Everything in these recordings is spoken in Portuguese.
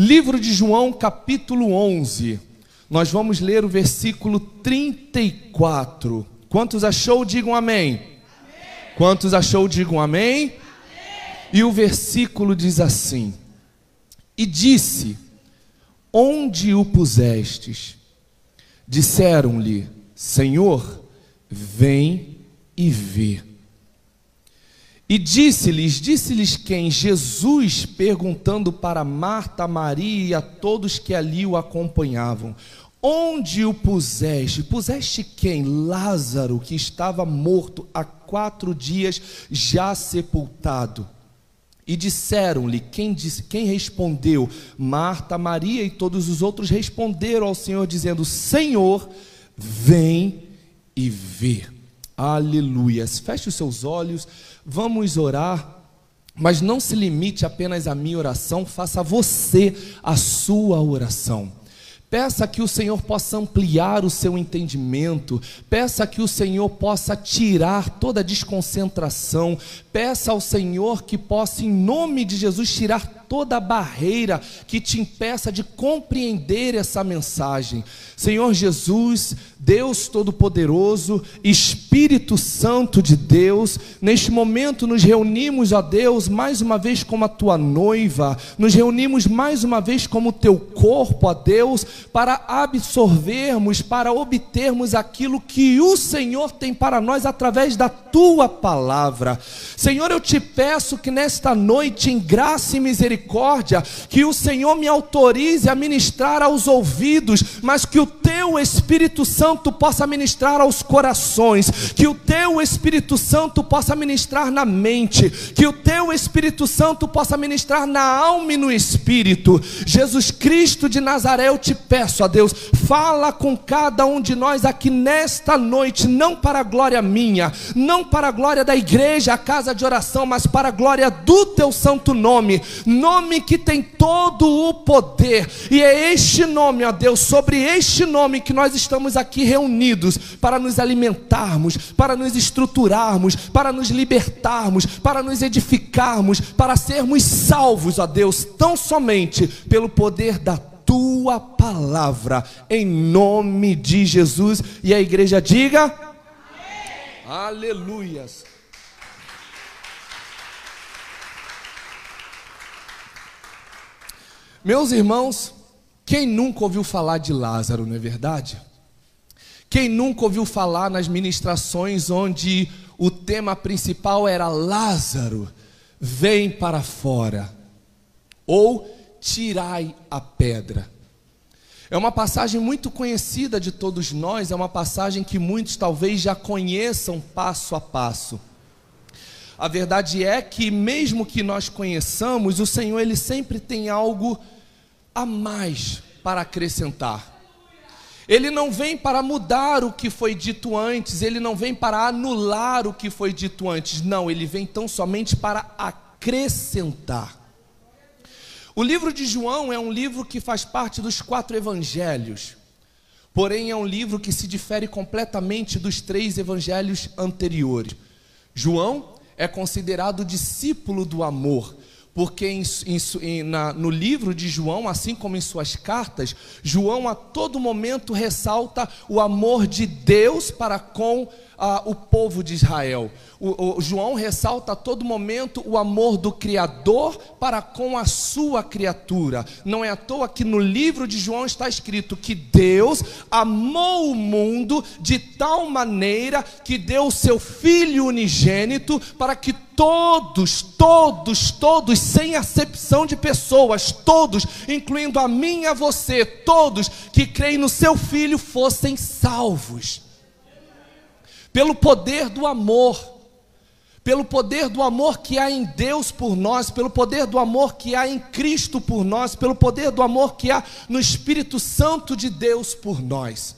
Livro de João, capítulo 11. Nós vamos ler o versículo 34. Quantos achou, digam amém. amém. Quantos achou, digam amém. amém. E o versículo diz assim: E disse: Onde o pusestes? Disseram-lhe: Senhor, vem e vê. E disse-lhes, disse-lhes quem? Jesus perguntando para Marta, Maria e a todos que ali o acompanhavam: Onde o puseste? Puseste quem? Lázaro, que estava morto há quatro dias, já sepultado. E disseram-lhe, quem, quem respondeu? Marta, Maria e todos os outros responderam ao Senhor, dizendo: Senhor, vem e vê. Aleluias. Feche os seus olhos, vamos orar. Mas não se limite apenas à minha oração, faça você a sua oração. Peça que o Senhor possa ampliar o seu entendimento, peça que o Senhor possa tirar toda a desconcentração, peça ao Senhor que possa, em nome de Jesus, tirar toda barreira que te impeça de compreender essa mensagem. Senhor Jesus, Deus Todo-Poderoso, Espírito Santo de Deus, neste momento nos reunimos, ó Deus, mais uma vez como a tua noiva, nos reunimos mais uma vez como o teu corpo, ó Deus, para absorvermos, para obtermos aquilo que o Senhor tem para nós através da tua palavra. Senhor, eu te peço que nesta noite, em graça e misericórdia, que o Senhor me autorize a ministrar aos ouvidos, mas que o teu Espírito Santo possa ministrar aos corações, que o teu Espírito Santo possa ministrar na mente, que o teu Espírito Santo possa ministrar na alma e no espírito. Jesus Cristo de Nazaré, eu te peço, a Deus, fala com cada um de nós aqui nesta noite, não para a glória minha, não para a glória da igreja, a casa de oração, mas para a glória do teu santo nome nome que tem todo o poder, e é este nome, ó Deus, sobre este nome que nós estamos aqui reunidos para nos alimentarmos, para nos estruturarmos, para nos libertarmos, para nos edificarmos, para sermos salvos, ó Deus, tão somente pelo poder da tua palavra, em nome de Jesus. E a igreja diga. Aleluias. Meus irmãos, quem nunca ouviu falar de Lázaro, não é verdade? Quem nunca ouviu falar nas ministrações onde o tema principal era Lázaro, vem para fora, ou tirai a pedra. É uma passagem muito conhecida de todos nós, é uma passagem que muitos talvez já conheçam passo a passo. A verdade é que mesmo que nós conheçamos, o Senhor ele sempre tem algo a mais para acrescentar. Ele não vem para mudar o que foi dito antes, ele não vem para anular o que foi dito antes, não, ele vem tão somente para acrescentar. O livro de João é um livro que faz parte dos quatro evangelhos, porém é um livro que se difere completamente dos três evangelhos anteriores. João é considerado discípulo do amor, porque em, em, na, no livro de João, assim como em suas cartas, João a todo momento ressalta o amor de Deus para com ah, o povo de Israel. O, o, João ressalta a todo momento o amor do Criador para com a sua criatura. Não é à toa que no livro de João está escrito que Deus amou o mundo de tal maneira que deu o seu Filho unigênito para que todos, todos, todos, sem acepção de pessoas, todos, incluindo a mim e a você, todos que creem no seu Filho, fossem salvos pelo poder do amor, pelo poder do amor que há em Deus por nós, pelo poder do amor que há em Cristo por nós, pelo poder do amor que há no Espírito Santo de Deus por nós.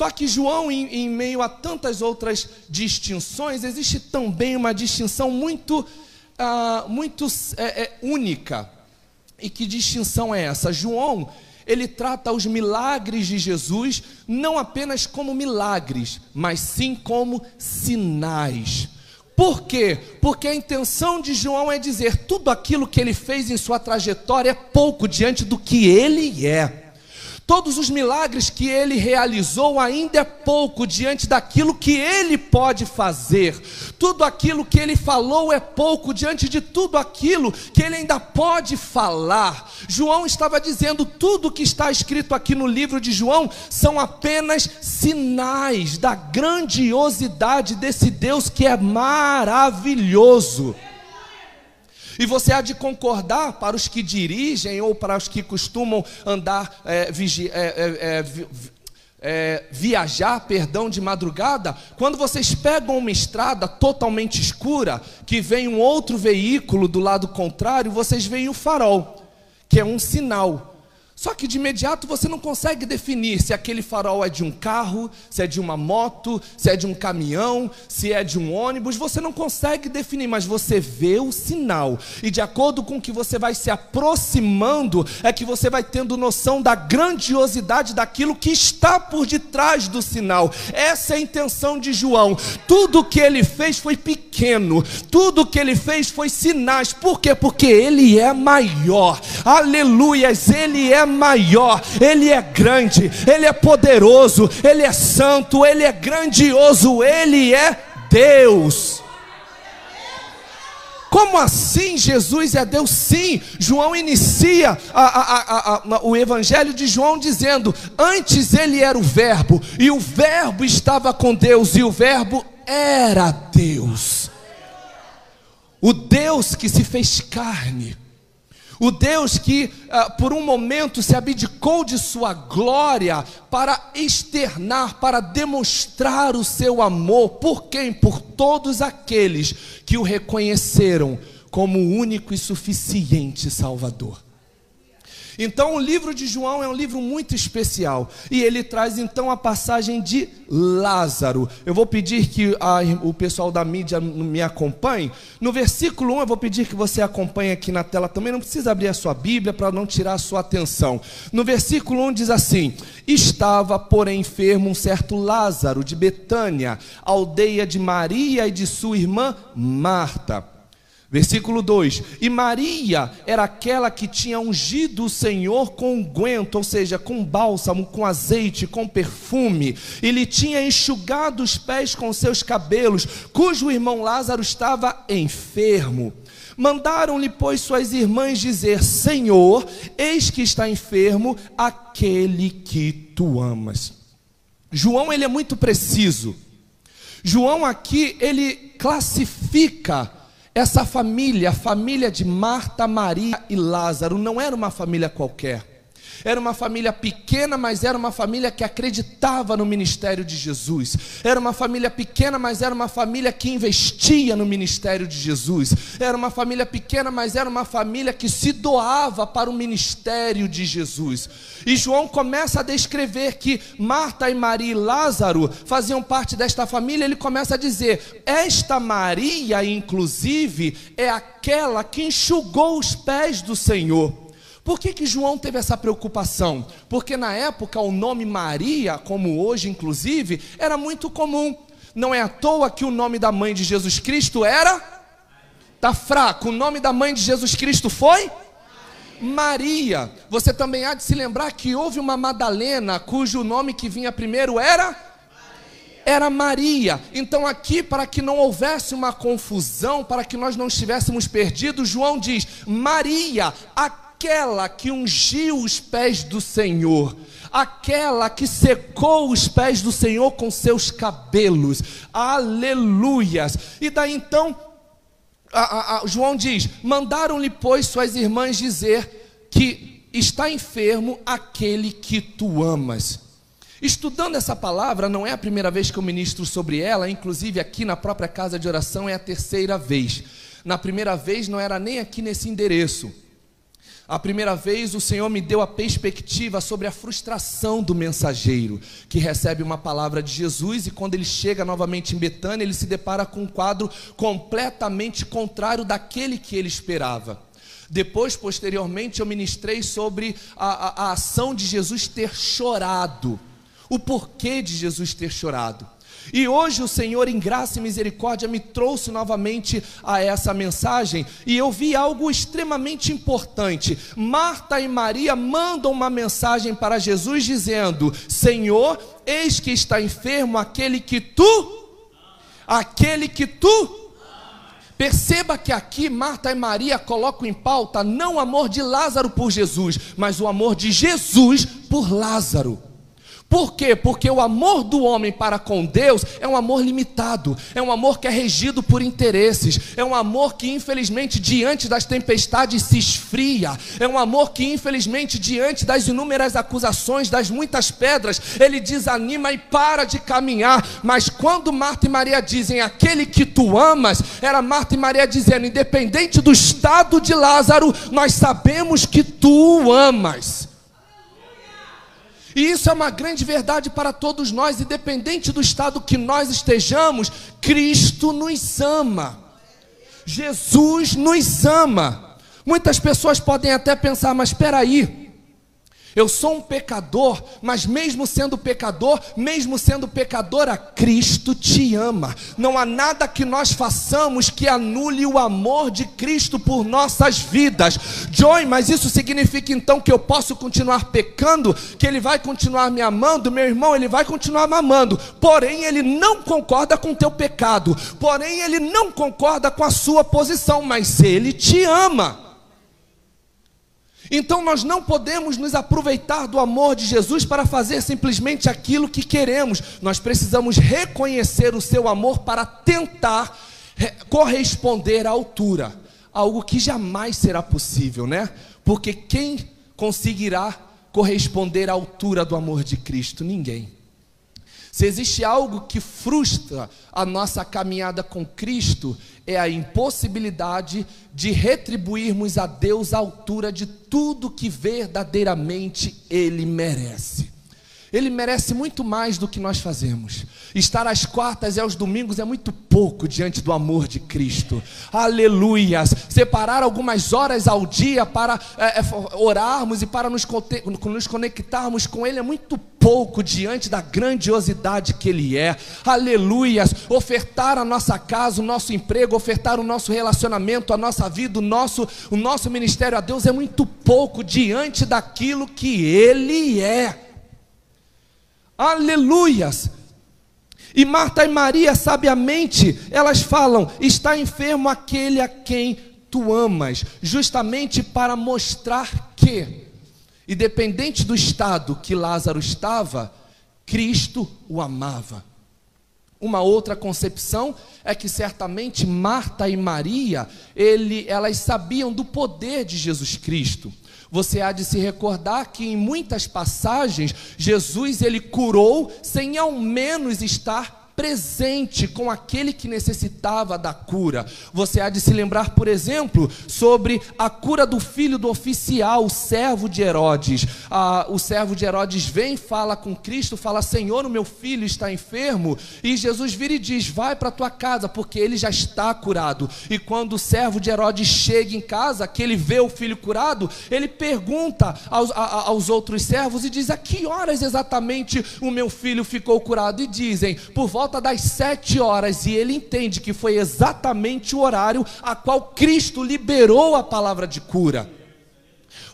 Só que João, em, em meio a tantas outras distinções, existe também uma distinção muito, uh, muito é, é, única. E que distinção é essa? João ele trata os milagres de Jesus não apenas como milagres, mas sim como sinais. Por quê? Porque a intenção de João é dizer: tudo aquilo que ele fez em sua trajetória é pouco diante do que ele é. Todos os milagres que ele realizou ainda é pouco diante daquilo que ele pode fazer. Tudo aquilo que ele falou é pouco diante de tudo aquilo que ele ainda pode falar. João estava dizendo: tudo que está escrito aqui no livro de João são apenas sinais da grandiosidade desse Deus que é maravilhoso. E você há de concordar para os que dirigem ou para os que costumam andar, é, vigi, é, é, é é, viajar, perdão, de madrugada, quando vocês pegam uma estrada totalmente escura, que vem um outro veículo do lado contrário, vocês veem o farol, que é um sinal. Só que de imediato você não consegue definir se aquele farol é de um carro, se é de uma moto, se é de um caminhão, se é de um ônibus, você não consegue definir, mas você vê o sinal. E de acordo com que você vai se aproximando, é que você vai tendo noção da grandiosidade daquilo que está por detrás do sinal. Essa é a intenção de João. Tudo que ele fez foi pequeno, tudo que ele fez foi sinais. Por quê? Porque ele é maior. Aleluias, ele é maior, Ele é grande, Ele é poderoso, Ele é santo, Ele é grandioso, Ele é Deus. Como assim Jesus é Deus? Sim, João inicia a, a, a, o evangelho de João dizendo: Antes ele era o Verbo, e o Verbo estava com Deus, e o Verbo era Deus. O Deus que se fez carne o Deus que uh, por um momento se abdicou de sua glória para externar, para demonstrar o seu amor. Por quem? Por todos aqueles que o reconheceram como único e suficiente Salvador. Então, o livro de João é um livro muito especial. E ele traz então a passagem de Lázaro. Eu vou pedir que a, o pessoal da mídia me acompanhe. No versículo 1, eu vou pedir que você acompanhe aqui na tela também. Não precisa abrir a sua Bíblia para não tirar a sua atenção. No versículo 1 diz assim: Estava, porém, enfermo um certo Lázaro de Betânia, aldeia de Maria e de sua irmã Marta. Versículo 2: E Maria era aquela que tinha ungido o Senhor com unguento, ou seja, com bálsamo, com azeite, com perfume, e lhe tinha enxugado os pés com seus cabelos, cujo irmão Lázaro estava enfermo. Mandaram-lhe, pois, suas irmãs dizer: Senhor, eis que está enfermo aquele que tu amas. João, ele é muito preciso. João aqui, ele classifica essa família, a família de Marta, Maria e Lázaro, não era uma família qualquer. Era uma família pequena, mas era uma família que acreditava no ministério de Jesus. Era uma família pequena, mas era uma família que investia no ministério de Jesus. Era uma família pequena, mas era uma família que se doava para o ministério de Jesus. E João começa a descrever que Marta e Maria e Lázaro faziam parte desta família. Ele começa a dizer: Esta Maria, inclusive, é aquela que enxugou os pés do Senhor. Por que, que João teve essa preocupação? Porque na época o nome Maria, como hoje inclusive, era muito comum. Não é à toa que o nome da mãe de Jesus Cristo era? Tá fraco. O nome da mãe de Jesus Cristo foi? Maria. Você também há de se lembrar que houve uma Madalena cujo nome que vinha primeiro era? Era Maria. Então, aqui, para que não houvesse uma confusão, para que nós não estivéssemos perdidos, João diz: Maria, a aquela que ungiu os pés do Senhor, aquela que secou os pés do Senhor com seus cabelos, aleluias. E daí então, a, a, a, João diz: mandaram-lhe, pois, suas irmãs dizer que está enfermo aquele que tu amas. Estudando essa palavra, não é a primeira vez que eu ministro sobre ela, inclusive aqui na própria casa de oração é a terceira vez. Na primeira vez não era nem aqui nesse endereço. A primeira vez o Senhor me deu a perspectiva sobre a frustração do mensageiro, que recebe uma palavra de Jesus e quando ele chega novamente em Betânia, ele se depara com um quadro completamente contrário daquele que ele esperava. Depois, posteriormente, eu ministrei sobre a, a, a ação de Jesus ter chorado, o porquê de Jesus ter chorado. E hoje o Senhor, em graça e misericórdia, me trouxe novamente a essa mensagem e eu vi algo extremamente importante. Marta e Maria mandam uma mensagem para Jesus dizendo: Senhor, eis que está enfermo aquele que tu, aquele que tu. Perceba que aqui Marta e Maria colocam em pauta não o amor de Lázaro por Jesus, mas o amor de Jesus por Lázaro. Por quê? Porque o amor do homem para com Deus é um amor limitado, é um amor que é regido por interesses, é um amor que infelizmente diante das tempestades se esfria, é um amor que infelizmente diante das inúmeras acusações, das muitas pedras, ele desanima e para de caminhar. Mas quando Marta e Maria dizem aquele que tu amas, era Marta e Maria dizendo, independente do estado de Lázaro, nós sabemos que tu o amas. E isso é uma grande verdade para todos nós, independente do estado que nós estejamos, Cristo nos ama. Jesus nos ama. Muitas pessoas podem até pensar, mas espera aí, eu sou um pecador, mas mesmo sendo pecador, mesmo sendo pecadora, Cristo te ama. Não há nada que nós façamos que anule o amor de Cristo por nossas vidas. Joy, mas isso significa então que eu posso continuar pecando, que ele vai continuar me amando, meu irmão, ele vai continuar me amando. Porém, ele não concorda com o teu pecado. Porém, ele não concorda com a sua posição, mas ele te ama. Então nós não podemos nos aproveitar do amor de Jesus para fazer simplesmente aquilo que queremos. Nós precisamos reconhecer o seu amor para tentar corresponder à altura. Algo que jamais será possível, né? Porque quem conseguirá corresponder à altura do amor de Cristo? Ninguém. Se existe algo que frustra a nossa caminhada com Cristo, é a impossibilidade de retribuirmos a Deus a altura de tudo que verdadeiramente Ele merece. Ele merece muito mais do que nós fazemos. Estar às quartas e aos domingos é muito pouco diante do amor de Cristo. Aleluias. Separar algumas horas ao dia para é, é, orarmos e para nos, nos conectarmos com Ele é muito pouco diante da grandiosidade que Ele é. Aleluias. Ofertar a nossa casa, o nosso emprego, ofertar o nosso relacionamento, a nossa vida, o nosso, o nosso ministério a Deus é muito pouco diante daquilo que Ele é. Aleluias! E Marta e Maria, sabiamente, elas falam: está enfermo aquele a quem tu amas, justamente para mostrar que, independente do estado que Lázaro estava, Cristo o amava. Uma outra concepção é que certamente Marta e Maria, ele, elas sabiam do poder de Jesus Cristo. Você há de se recordar que em muitas passagens Jesus ele curou sem ao menos estar presente com aquele que necessitava da cura. Você há de se lembrar, por exemplo, sobre a cura do filho do oficial, o servo de Herodes. Ah, o servo de Herodes vem, fala com Cristo, fala: Senhor, o meu filho está enfermo. E Jesus vira e diz: Vai para tua casa, porque ele já está curado. E quando o servo de Herodes chega em casa, que ele vê o filho curado, ele pergunta aos, a, aos outros servos e diz: A que horas exatamente o meu filho ficou curado? E dizem: Por volta volta das sete horas e ele entende que foi exatamente o horário a qual Cristo liberou a palavra de cura.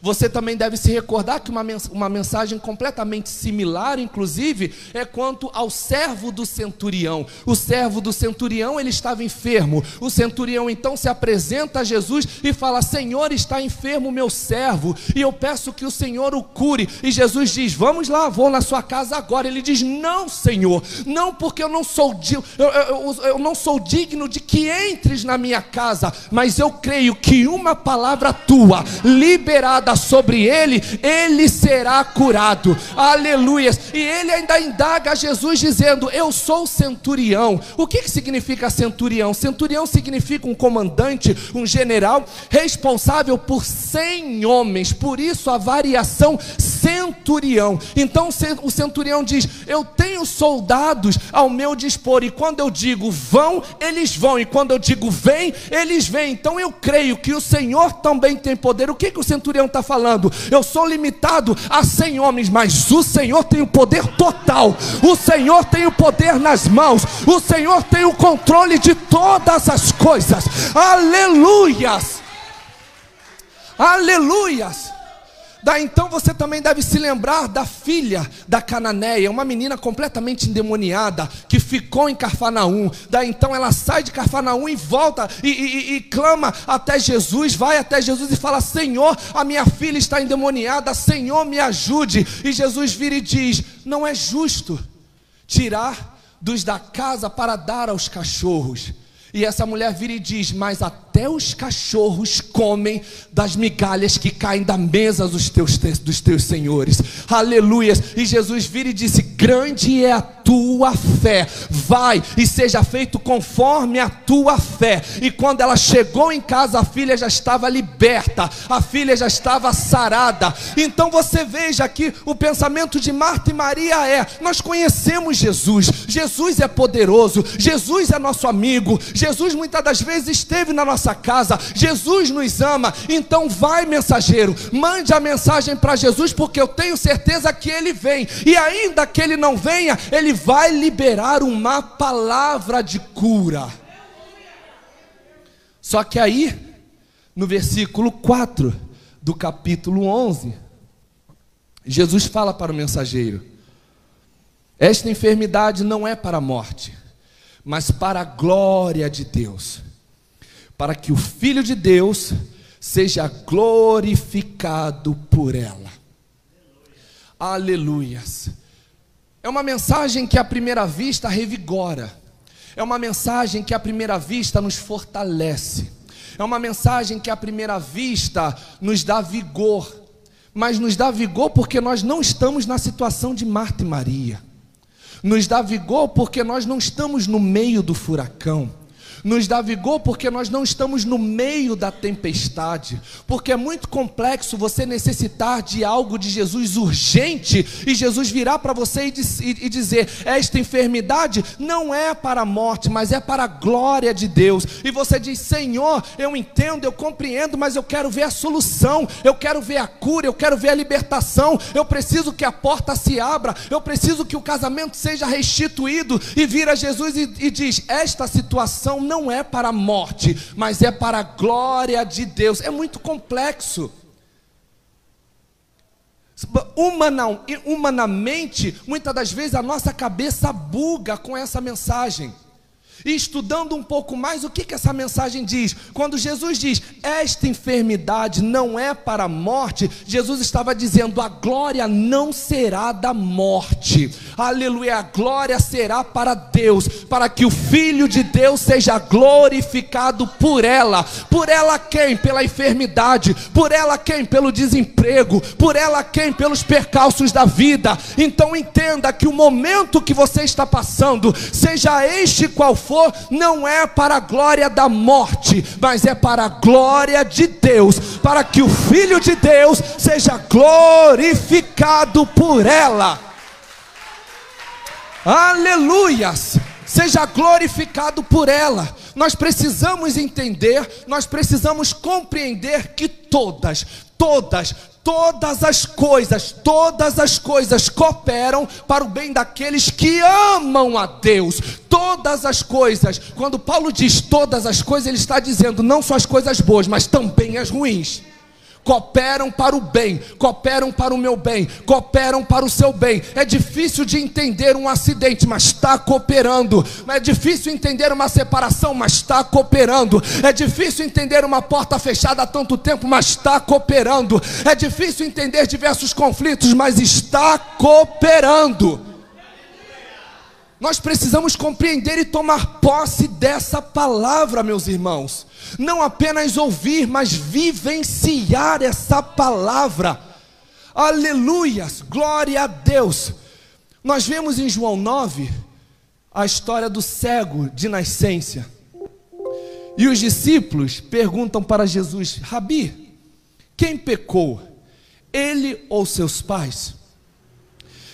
Você também deve se recordar que uma, uma mensagem completamente similar, inclusive, é quanto ao servo do centurião. O servo do centurião, ele estava enfermo. O centurião então se apresenta a Jesus e fala: Senhor, está enfermo meu servo, e eu peço que o Senhor o cure. E Jesus diz: Vamos lá, vou na sua casa agora. Ele diz: Não, Senhor, não, porque eu não sou, eu, eu, eu não sou digno de que entres na minha casa, mas eu creio que uma palavra tua, liberada sobre ele, ele será curado. Aleluias. E ele ainda indaga a Jesus dizendo: Eu sou centurião. O que, que significa centurião? Centurião significa um comandante, um general responsável por 100 homens. Por isso a variação centurião. Então o centurião diz: Eu tenho soldados ao meu dispor, e quando eu digo vão, eles vão, e quando eu digo vem, eles vêm. Então eu creio que o Senhor também tem poder. O que, que o centurião está falando. Eu sou limitado a 100 homens, mas o Senhor tem o poder total. O Senhor tem o poder nas mãos. O Senhor tem o controle de todas as coisas. Aleluias! Aleluias! Daí então você também deve se lembrar da filha da Cananeia, uma menina completamente endemoniada, que ficou em Carfanaum. Daí então ela sai de Carfanaum e volta e, e, e, clama até Jesus, vai até Jesus e fala: Senhor, a minha filha está endemoniada, Senhor, me ajude. E Jesus vira e diz: Não é justo tirar dos da casa para dar aos cachorros. E essa mulher vira e diz: Mas até os cachorros comem das migalhas que caem da mesa dos teus, dos teus senhores. Aleluias. E Jesus vira e disse: Grande é a tua fé. Vai e seja feito conforme a tua fé. E quando ela chegou em casa, a filha já estava liberta, a filha já estava sarada. Então você veja que o pensamento de Marta e Maria é: Nós conhecemos Jesus, Jesus é poderoso, Jesus é nosso amigo. Jesus muitas das vezes esteve na nossa casa, Jesus nos ama, então vai, mensageiro, mande a mensagem para Jesus, porque eu tenho certeza que ele vem, e ainda que ele não venha, ele vai liberar uma palavra de cura. Só que aí, no versículo 4 do capítulo 11, Jesus fala para o mensageiro: Esta enfermidade não é para a morte mas para a glória de Deus, para que o Filho de Deus seja glorificado por ela. Aleluias. É uma mensagem que à primeira vista revigora. É uma mensagem que à primeira vista nos fortalece. É uma mensagem que à primeira vista nos dá vigor. Mas nos dá vigor porque nós não estamos na situação de Marta e Maria nos dá vigor porque nós não estamos no meio do furacão nos dá vigor porque nós não estamos no meio da tempestade, porque é muito complexo você necessitar de algo de Jesus urgente e Jesus virar para você e, dizer: Esta enfermidade não é para a morte, mas é para a glória de Deus. E você diz: Senhor, eu entendo, eu compreendo, mas eu quero ver a solução, eu quero ver a cura, eu quero ver a libertação, eu preciso que a porta se abra, eu preciso que o casamento seja restituído. E vira Jesus e, e diz: Esta situação não não é para a morte, mas é para a glória de Deus. É muito complexo. humanamente, muitas das vezes a nossa cabeça buga com essa mensagem. E estudando um pouco mais, o que, que essa mensagem diz? Quando Jesus diz, esta enfermidade não é para a morte, Jesus estava dizendo, a glória não será da morte, aleluia, a glória será para Deus, para que o Filho de Deus seja glorificado por ela. Por ela quem? Pela enfermidade, por ela quem? Pelo desemprego, por ela quem? Pelos percalços da vida. Então entenda que o momento que você está passando, seja este qual for, for, não é para a glória da morte, mas é para a glória de Deus, para que o Filho de Deus seja glorificado por ela. Aleluias! Seja glorificado por ela. Nós precisamos entender, nós precisamos compreender que todas, todas, todas as coisas, todas as coisas cooperam para o bem daqueles que amam a Deus. Todas as coisas, quando Paulo diz todas as coisas, ele está dizendo não só as coisas boas, mas também as ruins cooperam para o bem, cooperam para o meu bem, cooperam para o seu bem. É difícil de entender um acidente, mas está cooperando. É difícil entender uma separação, mas está cooperando. É difícil entender uma porta fechada há tanto tempo, mas está cooperando. É difícil entender diversos conflitos, mas está cooperando. Nós precisamos compreender e tomar posse dessa palavra, meus irmãos. Não apenas ouvir, mas vivenciar essa palavra. Aleluias, glória a Deus. Nós vemos em João 9 a história do cego de nascença. E os discípulos perguntam para Jesus: Rabi, quem pecou, ele ou seus pais?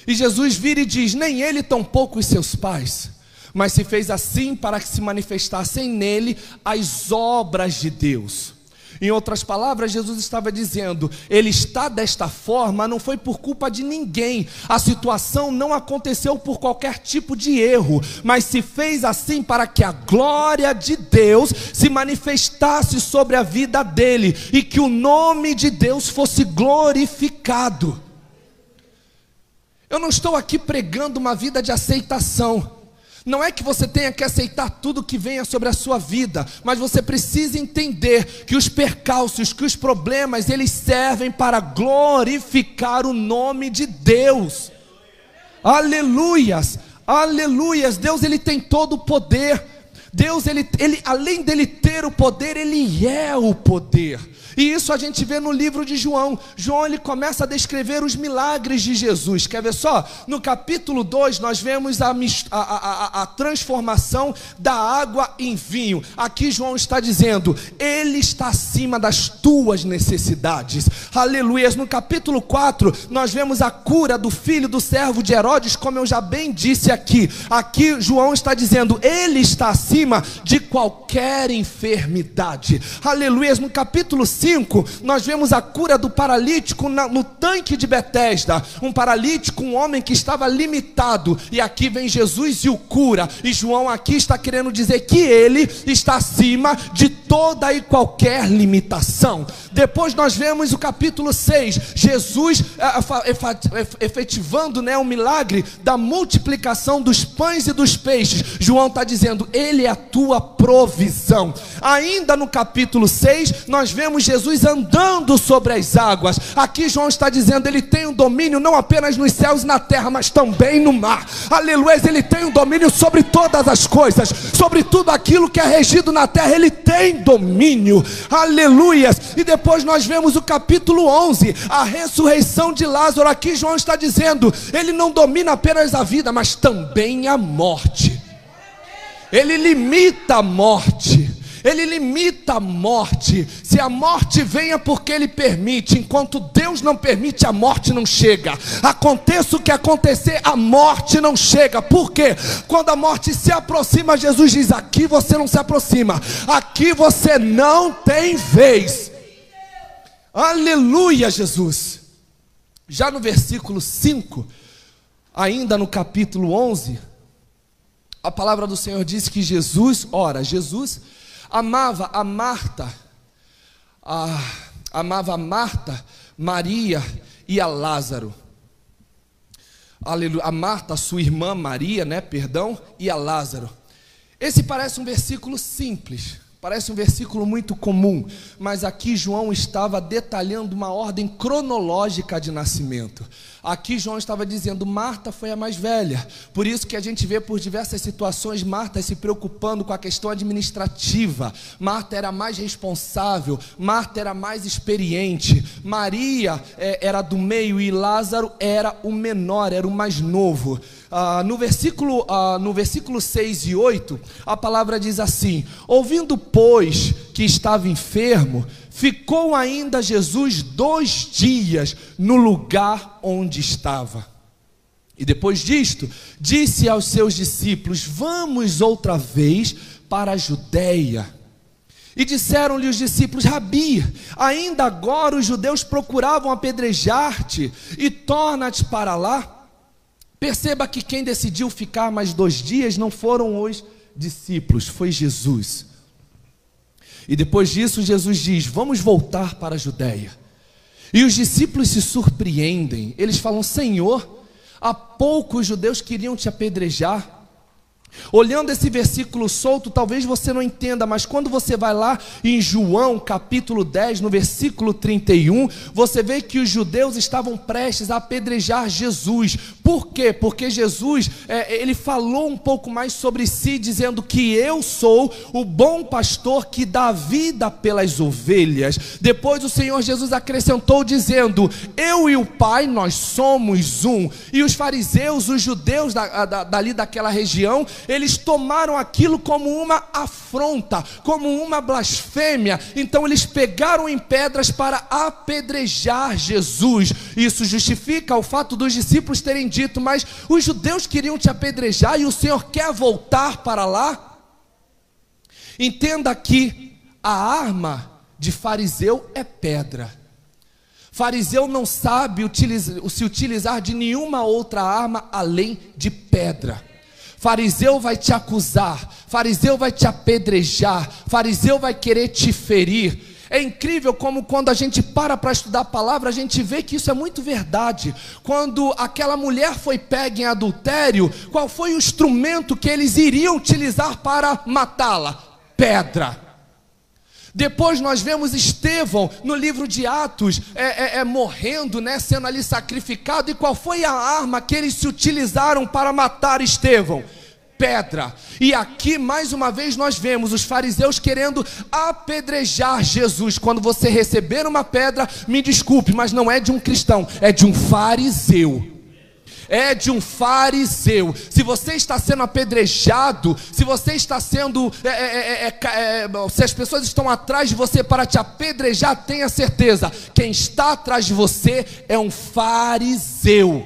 E Jesus vira e diz: Nem ele, tampouco os seus pais, mas se fez assim para que se manifestassem nele as obras de Deus. Em outras palavras, Jesus estava dizendo: Ele está desta forma, não foi por culpa de ninguém. A situação não aconteceu por qualquer tipo de erro, mas se fez assim para que a glória de Deus se manifestasse sobre a vida dele e que o nome de Deus fosse glorificado. Eu não estou aqui pregando uma vida de aceitação. Não é que você tenha que aceitar tudo que venha sobre a sua vida, mas você precisa entender que os percalços, que os problemas, eles servem para glorificar o nome de Deus. Aleluias, aleluias. Deus ele tem todo o poder. Deus ele, ele além dele ter o poder, ele é o poder. E isso a gente vê no livro de João. João ele começa a descrever os milagres de Jesus. Quer ver só? No capítulo 2 nós vemos a, a, a, a, transformação da água em vinho. Aqui João está dizendo: Ele está acima das tuas necessidades. Aleluias. No capítulo 4 nós vemos a cura do filho do servo de Herodes, como eu já bem disse aqui. Aqui João está dizendo: Ele está acima de qualquer enfermidade. Aleluias. No capítulo 5 5, nós vemos a cura do paralítico no tanque de Betesda. Um paralítico, um homem que estava limitado. E aqui vem Jesus e o cura. E João aqui está querendo dizer que ele está acima de toda e qualquer limitação. Depois nós vemos o capítulo 6, Jesus eh, efetivando né, o milagre da multiplicação dos pães e dos peixes. João está dizendo, Ele é a tua provisão. Ainda no capítulo 6, nós vemos Jesus andando sobre as águas. Aqui João está dizendo, Ele tem um domínio não apenas nos céus e na terra, mas também no mar. Aleluia, Ele tem um domínio sobre todas as coisas, sobre tudo aquilo que é regido na terra, Ele tem domínio. Aleluias. E depois nós vemos o capítulo 11, a ressurreição de Lázaro. Aqui João está dizendo: ele não domina apenas a vida, mas também a morte. Ele limita a morte. Ele limita a morte. Se a morte venha porque Ele permite, enquanto Deus não permite, a morte não chega. Aconteça o que acontecer, a morte não chega. Por quê? Quando a morte se aproxima, Jesus diz: aqui você não se aproxima, aqui você não tem vez. Aleluia, Jesus. Já no versículo 5, ainda no capítulo 11, a palavra do Senhor diz que Jesus, ora, Jesus amava a Marta, a, amava a Marta, Maria e a Lázaro. Aleluia. A Marta, sua irmã Maria, né, perdão, e a Lázaro. Esse parece um versículo simples, Parece um versículo muito comum, mas aqui João estava detalhando uma ordem cronológica de nascimento. Aqui João estava dizendo: Marta foi a mais velha. Por isso que a gente vê por diversas situações Marta se preocupando com a questão administrativa. Marta era mais responsável, Marta era mais experiente. Maria é, era do meio e Lázaro era o menor, era o mais novo. Ah, no, versículo, ah, no versículo 6 e 8, a palavra diz assim: Ouvindo, pois, que estava enfermo, ficou ainda Jesus dois dias no lugar onde estava. E depois disto, disse aos seus discípulos: Vamos outra vez para a Judéia. E disseram-lhe os discípulos: Rabi, ainda agora os judeus procuravam apedrejar-te, e torna-te para lá. Perceba que quem decidiu ficar mais dois dias não foram os discípulos, foi Jesus. E depois disso, Jesus diz: Vamos voltar para a Judéia. E os discípulos se surpreendem, eles falam: Senhor, há pouco os judeus queriam te apedrejar, Olhando esse versículo solto, talvez você não entenda, mas quando você vai lá em João capítulo 10, no versículo 31, você vê que os judeus estavam prestes a apedrejar Jesus. Por quê? Porque Jesus, é, ele falou um pouco mais sobre si, dizendo que eu sou o bom pastor que dá vida pelas ovelhas. Depois o Senhor Jesus acrescentou, dizendo: Eu e o Pai, nós somos um. E os fariseus, os judeus da, da, dali daquela região, eles tomaram aquilo como uma afronta, como uma blasfêmia. Então eles pegaram em pedras para apedrejar Jesus. Isso justifica o fato dos discípulos terem dito: Mas os judeus queriam te apedrejar e o Senhor quer voltar para lá? Entenda que a arma de fariseu é pedra. Fariseu não sabe se utilizar de nenhuma outra arma além de pedra. Fariseu vai te acusar, fariseu vai te apedrejar, fariseu vai querer te ferir. É incrível como quando a gente para para estudar a palavra, a gente vê que isso é muito verdade. Quando aquela mulher foi pega em adultério, qual foi o instrumento que eles iriam utilizar para matá-la? Pedra. Depois nós vemos Estevão no livro de Atos é, é, é, morrendo, né, sendo ali sacrificado. E qual foi a arma que eles se utilizaram para matar Estevão? Pedra. E aqui mais uma vez nós vemos os fariseus querendo apedrejar Jesus. Quando você receber uma pedra, me desculpe, mas não é de um cristão, é de um fariseu é de um fariseu. Se você está sendo apedrejado, se você está sendo, é é, é, é, é, se as pessoas estão atrás de você para te apedrejar, tenha certeza, quem está atrás de você é um fariseu.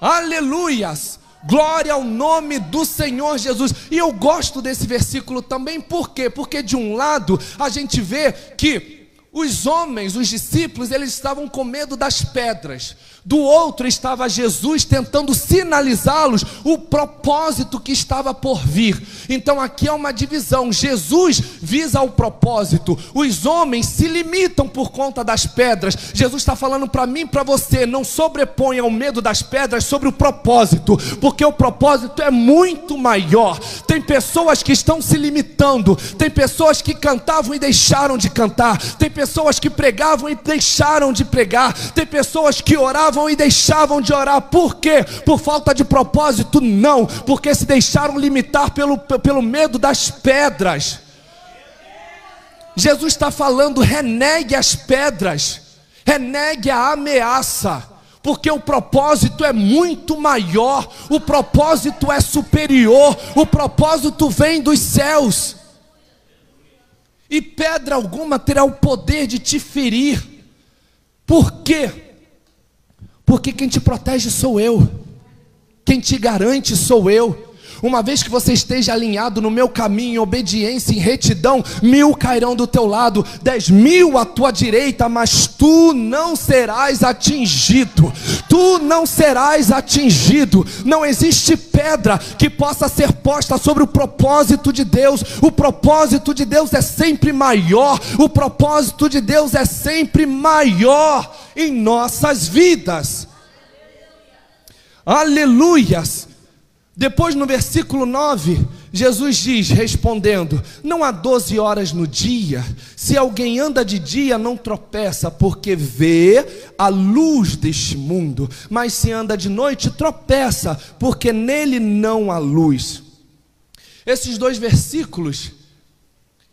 Aleluias! Glória ao nome do Senhor Jesus. E eu gosto desse versículo também, por quê? Porque de um lado a gente vê que os homens, os discípulos, eles estavam com medo das pedras. Do outro estava Jesus tentando sinalizá-los o propósito que estava por vir. Então aqui é uma divisão. Jesus visa o propósito. Os homens se limitam por conta das pedras. Jesus está falando para mim para você: não sobreponha o medo das pedras sobre o propósito, porque o propósito é muito maior. Tem pessoas que estão se limitando, tem pessoas que cantavam e deixaram de cantar, tem pessoas que pregavam e deixaram de pregar, tem pessoas que oravam oravam e deixavam de orar. Por quê? Por falta de propósito? Não, porque se deixaram limitar pelo, pelo medo das pedras. Jesus está falando: renegue as pedras, renegue a ameaça porque o propósito é muito maior, o propósito é superior, o propósito vem dos céus, e pedra alguma terá o poder de te ferir, por quê? Porque quem te protege sou eu, quem te garante sou eu. Uma vez que você esteja alinhado no meu caminho, em obediência, em retidão, mil cairão do teu lado, dez mil à tua direita, mas tu não serás atingido. Tu não serás atingido. Não existe pedra que possa ser posta sobre o propósito de Deus. O propósito de Deus é sempre maior. O propósito de Deus é sempre maior em nossas vidas. Aleluias! Depois no versículo 9, Jesus diz, respondendo: Não há doze horas no dia, se alguém anda de dia, não tropeça, porque vê a luz deste mundo, mas se anda de noite, tropeça, porque nele não há luz. Esses dois versículos,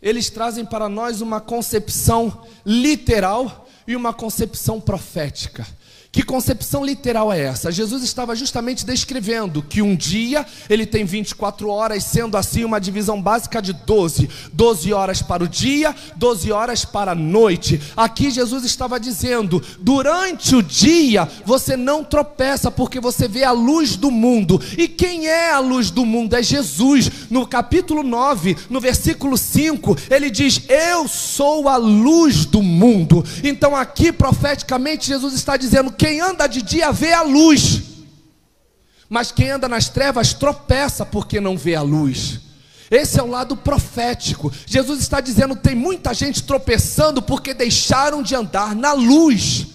eles trazem para nós uma concepção literal e uma concepção profética. Que concepção literal é essa? Jesus estava justamente descrevendo que um dia ele tem 24 horas, sendo assim uma divisão básica de 12. 12 horas para o dia, 12 horas para a noite. Aqui Jesus estava dizendo: durante o dia você não tropeça, porque você vê a luz do mundo. E quem é a luz do mundo? É Jesus. No capítulo 9, no versículo 5, ele diz: Eu sou a luz do mundo. Então aqui profeticamente Jesus está dizendo quem anda de dia vê a luz, mas quem anda nas trevas tropeça porque não vê a luz. Esse é o lado profético. Jesus está dizendo: tem muita gente tropeçando porque deixaram de andar na luz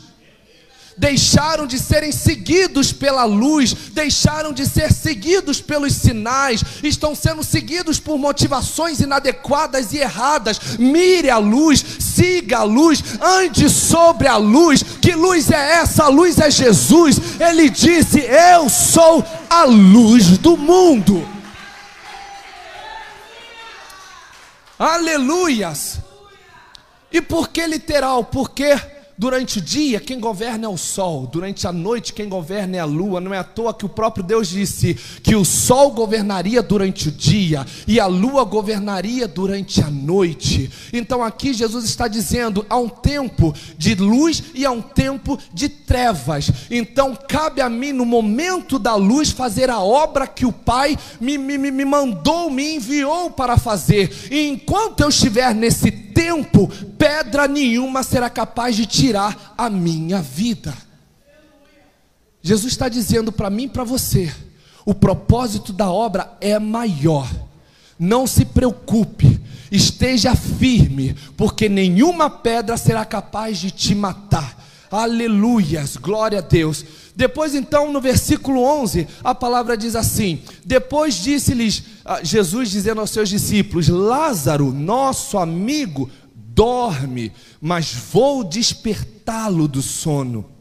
deixaram de serem seguidos pela luz, deixaram de ser seguidos pelos sinais, estão sendo seguidos por motivações inadequadas e erradas. Mire a luz, siga a luz, ande sobre a luz. Que luz é essa? A luz é Jesus. Ele disse: Eu sou a luz do mundo. Aleluias! E por que literal? Porque Durante o dia, quem governa é o sol, durante a noite, quem governa é a lua. Não é à toa que o próprio Deus disse que o sol governaria durante o dia e a lua governaria durante a noite. Então aqui Jesus está dizendo: há um tempo de luz e há um tempo de trevas. Então cabe a mim, no momento da luz, fazer a obra que o Pai me, me, me mandou, me enviou para fazer. E enquanto eu estiver nesse tempo, pedra nenhuma será capaz de tirar a minha vida. Jesus está dizendo para mim e para você: o propósito da obra é maior. Não se preocupe, esteja firme, porque nenhuma pedra será capaz de te matar. Aleluias, glória a Deus. Depois, então, no versículo 11, a palavra diz assim: Depois disse-lhes ah, Jesus, dizendo aos seus discípulos: Lázaro, nosso amigo, dorme, mas vou despertá-lo do sono.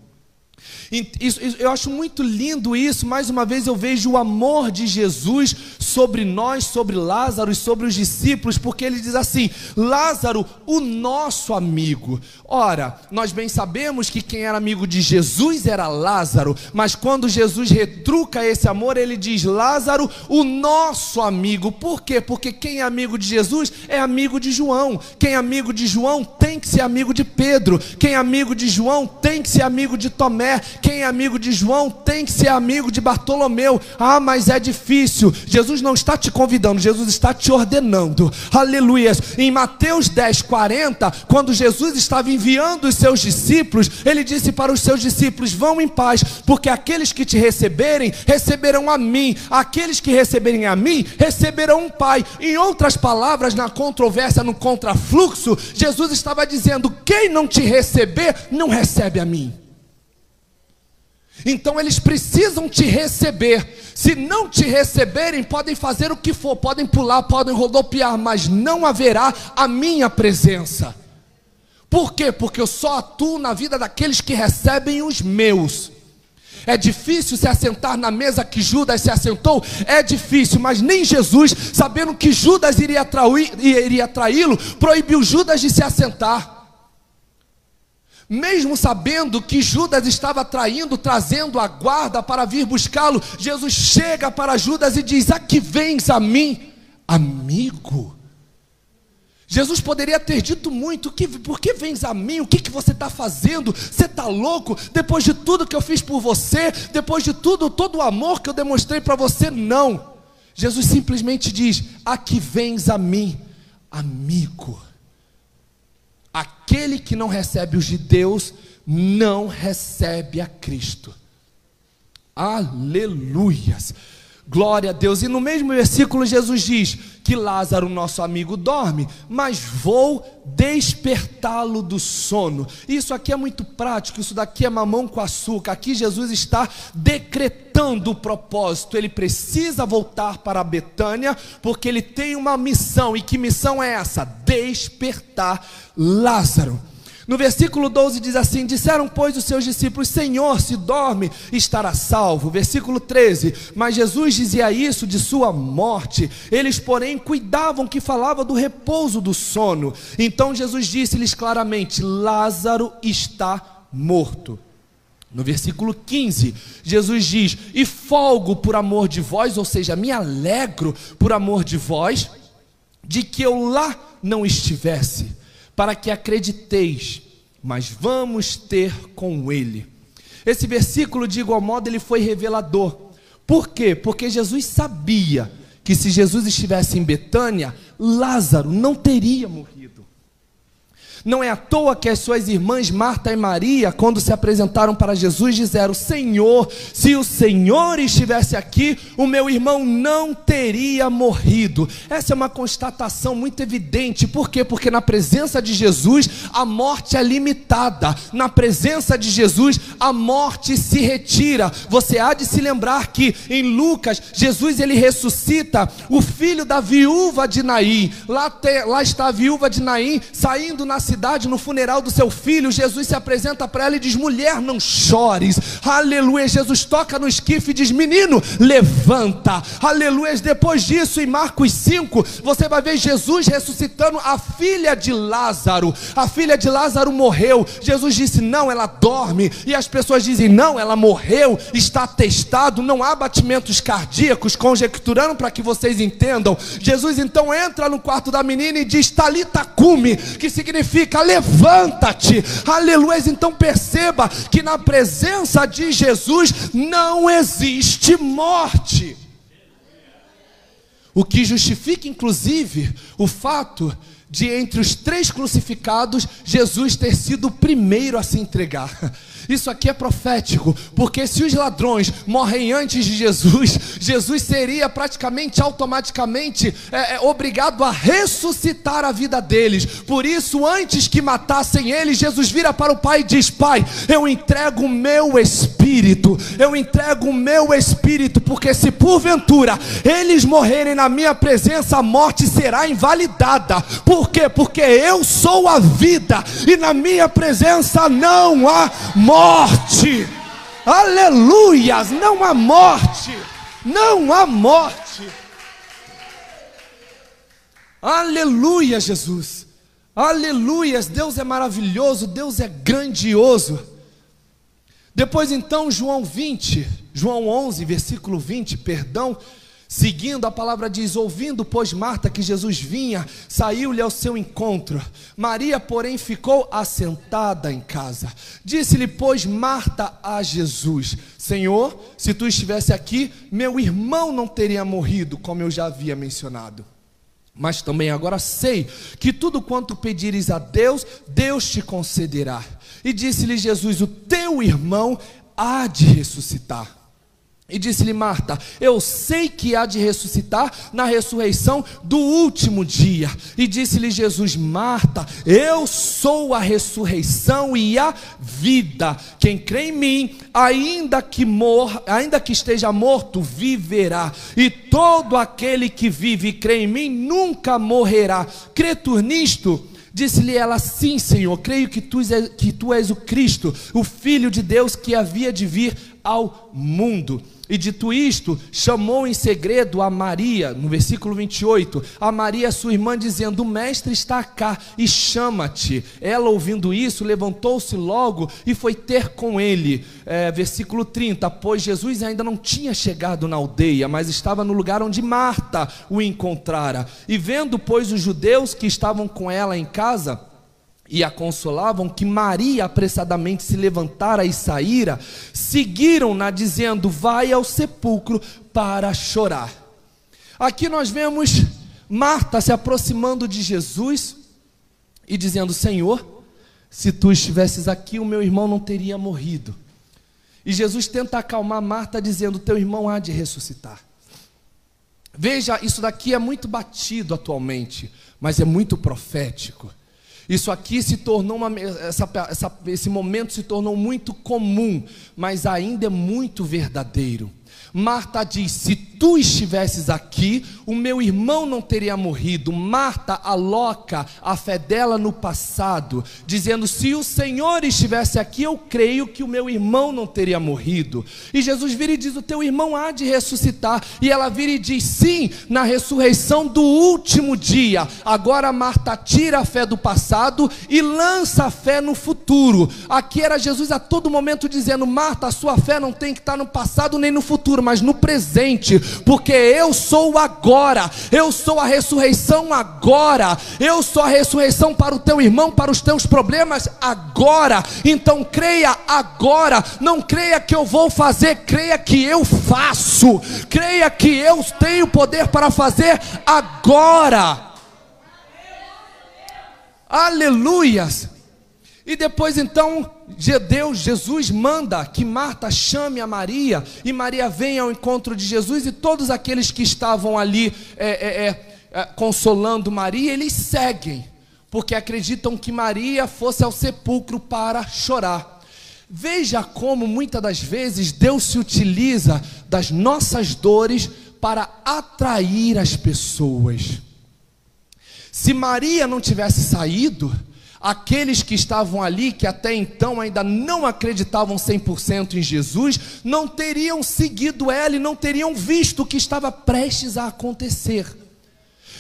Isso, isso, eu acho muito lindo isso. Mais uma vez eu vejo o amor de Jesus sobre nós, sobre Lázaro e sobre os discípulos, porque ele diz assim: Lázaro, o nosso amigo. Ora, nós bem sabemos que quem era amigo de Jesus era Lázaro, mas quando Jesus retruca esse amor, ele diz: Lázaro, o nosso amigo. Por quê? Porque quem é amigo de Jesus é amigo de João. Quem é amigo de João tem que ser amigo de Pedro. Quem é amigo de João tem que ser amigo de Tomé. Quem é amigo de João tem que ser amigo de Bartolomeu. Ah, mas é difícil. Jesus não está te convidando, Jesus está te ordenando. Aleluia. Em Mateus 10, 40, quando Jesus estava enviando os seus discípulos, ele disse para os seus discípulos: Vão em paz, porque aqueles que te receberem, receberão a mim. Aqueles que receberem a mim, receberão um Pai. Em outras palavras, na controvérsia, no contrafluxo, Jesus estava dizendo: Quem não te receber, não recebe a mim. Então eles precisam te receber. Se não te receberem, podem fazer o que for, podem pular, podem rodopiar, mas não haverá a minha presença. Por quê? Porque eu só atuo na vida daqueles que recebem os meus. É difícil se assentar na mesa que Judas se assentou? É difícil, mas nem Jesus, sabendo que Judas iria traí-lo, proibiu Judas de se assentar mesmo sabendo que Judas estava traindo, trazendo a guarda para vir buscá-lo, Jesus chega para Judas e diz: Aqui vens a mim, amigo. Jesus poderia ter dito muito: que, Por que vens a mim? O que, que você está fazendo? Você está louco? Depois de tudo que eu fiz por você, depois de tudo, todo o amor que eu demonstrei para você, não. Jesus simplesmente diz: Aqui vens a mim, amigo. Aquele que não recebe os de Deus não recebe a Cristo. Aleluias. Glória a Deus. E no mesmo versículo, Jesus diz que Lázaro, nosso amigo, dorme, mas vou despertá-lo do sono. Isso aqui é muito prático, isso daqui é mamão com açúcar. Aqui Jesus está decretando o propósito. Ele precisa voltar para Betânia, porque ele tem uma missão. E que missão é essa? Despertar Lázaro. No versículo 12 diz assim: Disseram, pois, os seus discípulos: Senhor, se dorme, estará salvo. Versículo 13: Mas Jesus dizia isso de sua morte. Eles, porém, cuidavam que falava do repouso do sono. Então Jesus disse-lhes claramente: Lázaro está morto. No versículo 15, Jesus diz: E folgo por amor de vós, ou seja, me alegro por amor de vós, de que eu lá não estivesse para que acrediteis, mas vamos ter com ele. Esse versículo, de igual modo, ele foi revelador. Por quê? Porque Jesus sabia que se Jesus estivesse em Betânia, Lázaro não teria morrido. Não é à toa que as suas irmãs Marta e Maria, quando se apresentaram para Jesus, disseram: Senhor, se o Senhor estivesse aqui, o meu irmão não teria morrido. Essa é uma constatação muito evidente. Por quê? Porque na presença de Jesus a morte é limitada. Na presença de Jesus a morte se retira. Você há de se lembrar que em Lucas Jesus ele ressuscita o filho da viúva de Naim. Lá, te, lá está a viúva de Naim saindo na cidade cidade, no funeral do seu filho, Jesus se apresenta para ela e diz: Mulher, não chores. Aleluia. Jesus toca no esquife e diz: Menino, levanta. Aleluia. Depois disso, em Marcos 5, você vai ver Jesus ressuscitando a filha de Lázaro. A filha de Lázaro morreu. Jesus disse: Não, ela dorme. E as pessoas dizem: Não, ela morreu. Está testado. Não há batimentos cardíacos, conjecturando para que vocês entendam. Jesus então entra no quarto da menina e diz: Talita cume, que significa significa levanta-te. Aleluia. Então perceba que na presença de Jesus não existe morte. O que justifica, inclusive, o fato de entre os três crucificados, Jesus ter sido o primeiro a se entregar. Isso aqui é profético, porque se os ladrões morrem antes de Jesus, Jesus seria praticamente automaticamente é, é, obrigado a ressuscitar a vida deles. Por isso, antes que matassem eles, Jesus vira para o Pai e diz: Pai, eu entrego o meu espírito, eu entrego o meu espírito, porque se porventura eles morrerem na minha presença, a morte será invalidada. Por quê? Porque eu sou a vida e na minha presença não há morte morte. Aleluias, não há morte. Não há morte. Aleluia, Jesus. Aleluias, Deus é maravilhoso, Deus é grandioso. Depois então, João 20, João 11, versículo 20, perdão, Seguindo, a palavra diz: Ouvindo, pois, Marta que Jesus vinha, saiu-lhe ao seu encontro. Maria, porém, ficou assentada em casa. Disse-lhe, pois, Marta a Jesus: Senhor, se tu estivesse aqui, meu irmão não teria morrido, como eu já havia mencionado. Mas também agora sei que tudo quanto pedires a Deus, Deus te concederá. E disse-lhe Jesus: O teu irmão há de ressuscitar. E disse-lhe Marta: Eu sei que há de ressuscitar na ressurreição do último dia. E disse-lhe Jesus: Marta, eu sou a ressurreição e a vida. Quem crê em mim, ainda que morra, ainda que esteja morto, viverá. E todo aquele que vive e crê em mim nunca morrerá. Crê tu nisto? Disse-lhe ela: Sim, Senhor, creio que tu, que tu és o Cristo, o Filho de Deus que havia de vir ao mundo. E dito isto, chamou em segredo a Maria, no versículo 28, a Maria, sua irmã, dizendo: O mestre está cá e chama-te. Ela, ouvindo isso, levantou-se logo e foi ter com ele. É, versículo 30, pois Jesus ainda não tinha chegado na aldeia, mas estava no lugar onde Marta o encontrara. E vendo, pois, os judeus que estavam com ela em casa, e a consolavam que Maria apressadamente se levantara e saíra, seguiram-na dizendo: Vai ao sepulcro para chorar. Aqui nós vemos Marta se aproximando de Jesus e dizendo: Senhor, se tu estivesses aqui, o meu irmão não teria morrido. E Jesus tenta acalmar Marta, dizendo: Teu irmão há de ressuscitar. Veja, isso daqui é muito batido atualmente, mas é muito profético. Isso aqui se tornou uma, essa, essa, esse momento se tornou muito comum, mas ainda é muito verdadeiro. Marta diz: Se tu estivesses aqui, o meu irmão não teria morrido. Marta aloca a fé dela no passado, dizendo: Se o Senhor estivesse aqui, eu creio que o meu irmão não teria morrido. E Jesus vira e diz: O teu irmão há de ressuscitar. E ela vira e diz: Sim, na ressurreição do último dia. Agora Marta tira a fé do passado e lança a fé no futuro. Aqui era Jesus a todo momento dizendo: Marta, a sua fé não tem que estar no passado nem no futuro mas no presente, porque eu sou agora, eu sou a ressurreição agora, eu sou a ressurreição para o teu irmão, para os teus problemas agora. Então creia agora, não creia que eu vou fazer, creia que eu faço, creia que eu tenho poder para fazer agora. Aleluias. E depois então, Deus, Jesus manda que Marta chame a Maria, e Maria vem ao encontro de Jesus, e todos aqueles que estavam ali é, é, é, é, consolando Maria, eles seguem, porque acreditam que Maria fosse ao sepulcro para chorar. Veja como muitas das vezes Deus se utiliza das nossas dores para atrair as pessoas. Se Maria não tivesse saído, aqueles que estavam ali, que até então ainda não acreditavam 100% em Jesus, não teriam seguido ela e não teriam visto o que estava prestes a acontecer.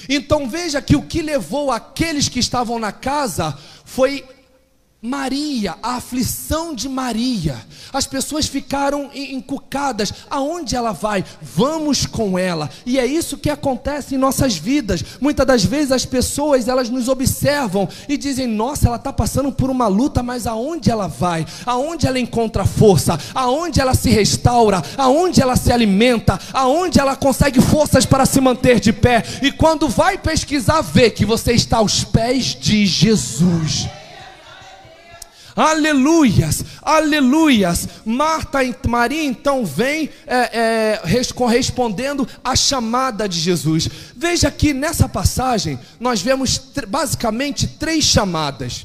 Então veja que o que levou aqueles que estavam na casa foi Maria, a aflição de Maria. As pessoas ficaram encucadas. Aonde ela vai? Vamos com ela. E é isso que acontece em nossas vidas. Muitas das vezes as pessoas elas nos observam e dizem: Nossa, ela está passando por uma luta, mas aonde ela vai? Aonde ela encontra força? Aonde ela se restaura? Aonde ela se alimenta? Aonde ela consegue forças para se manter de pé? E quando vai pesquisar, vê que você está aos pés de Jesus. Aleluias, aleluias. Marta e Maria então vem é, é, correspondendo à chamada de Jesus. Veja que nessa passagem nós vemos basicamente três chamadas.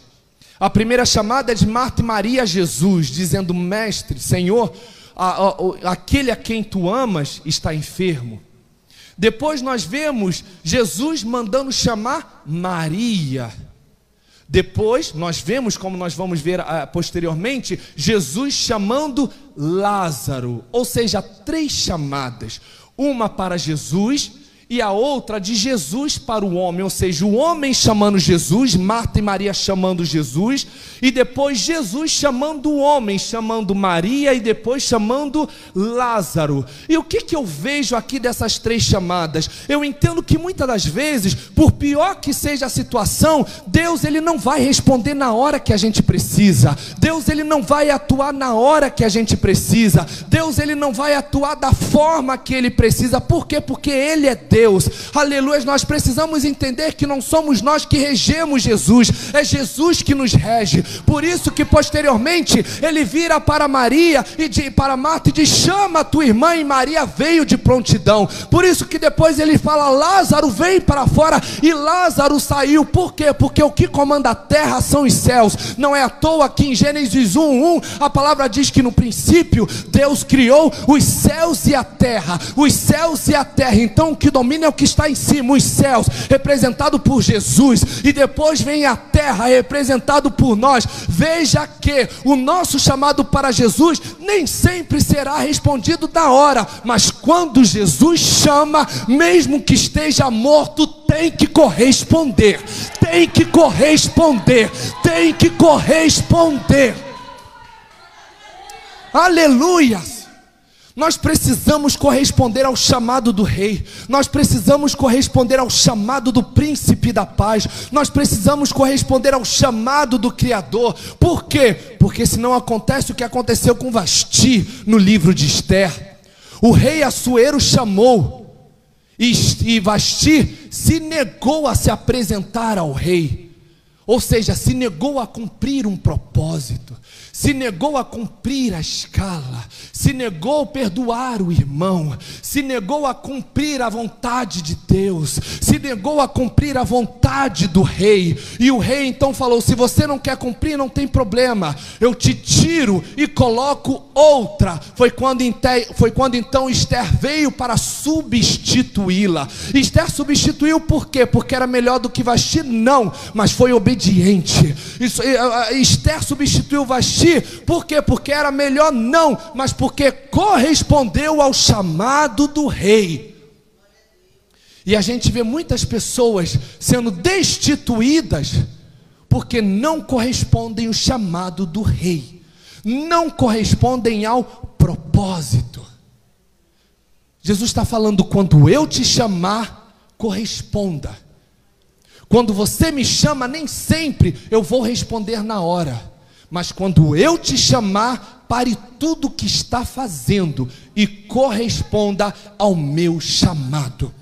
A primeira chamada é de Marta e Maria a Jesus, dizendo: Mestre, Senhor, a, a, aquele a quem tu amas está enfermo. Depois nós vemos Jesus mandando chamar Maria. Depois, nós vemos, como nós vamos ver uh, posteriormente, Jesus chamando Lázaro, ou seja, três chamadas: uma para Jesus, e a outra de Jesus para o homem, ou seja, o homem chamando Jesus, Marta e Maria chamando Jesus, e depois Jesus chamando o homem, chamando Maria e depois chamando Lázaro. E o que, que eu vejo aqui dessas três chamadas? Eu entendo que muitas das vezes, por pior que seja a situação, Deus ele não vai responder na hora que a gente precisa. Deus ele não vai atuar na hora que a gente precisa. Deus ele não vai atuar da forma que ele precisa. Por quê? Porque ele é Deus. Deus. Aleluia. Nós precisamos entender que não somos nós que regemos Jesus, é Jesus que nos rege. Por isso que posteriormente ele vira para Maria e de, para Marta e diz: "Chama a tua irmã", e Maria veio de prontidão. Por isso que depois ele fala: "Lázaro, vem para fora", e Lázaro saiu. Por quê? Porque o que comanda a terra são os céus. Não é à toa que em Gênesis 1:1 a palavra diz que no princípio Deus criou os céus e a terra. Os céus e a terra. Então o que domina domínio é o que está em cima, os céus, representado por Jesus, e depois vem a terra, representado por nós. Veja que o nosso chamado para Jesus nem sempre será respondido da hora, mas quando Jesus chama, mesmo que esteja morto, tem que corresponder, tem que corresponder, tem que corresponder. Aleluias. Nós precisamos corresponder ao chamado do rei, nós precisamos corresponder ao chamado do príncipe da paz, nós precisamos corresponder ao chamado do Criador. Por quê? Porque senão acontece o que aconteceu com Vasti no livro de Esther. O rei Assuero chamou, e Vasti se negou a se apresentar ao rei, ou seja, se negou a cumprir um propósito se negou a cumprir a escala, se negou a perdoar o irmão, se negou a cumprir a vontade de Deus, se negou a cumprir a vontade do rei. E o rei então falou: Se você não quer cumprir, não tem problema, eu te tiro e coloco outra. Foi quando, foi quando então Esther veio para substituí-la. Esther substituiu por quê? Porque era melhor do que Vasti? Não, mas foi obediente. Isso, Esther substituiu Vasti por quê? Porque era melhor não, mas porque correspondeu ao chamado do rei. E a gente vê muitas pessoas sendo destituídas porque não correspondem ao chamado do rei, não correspondem ao propósito. Jesus está falando: quando eu te chamar, corresponda. Quando você me chama, nem sempre eu vou responder na hora. Mas quando eu te chamar, pare tudo o que está fazendo e corresponda ao meu chamado.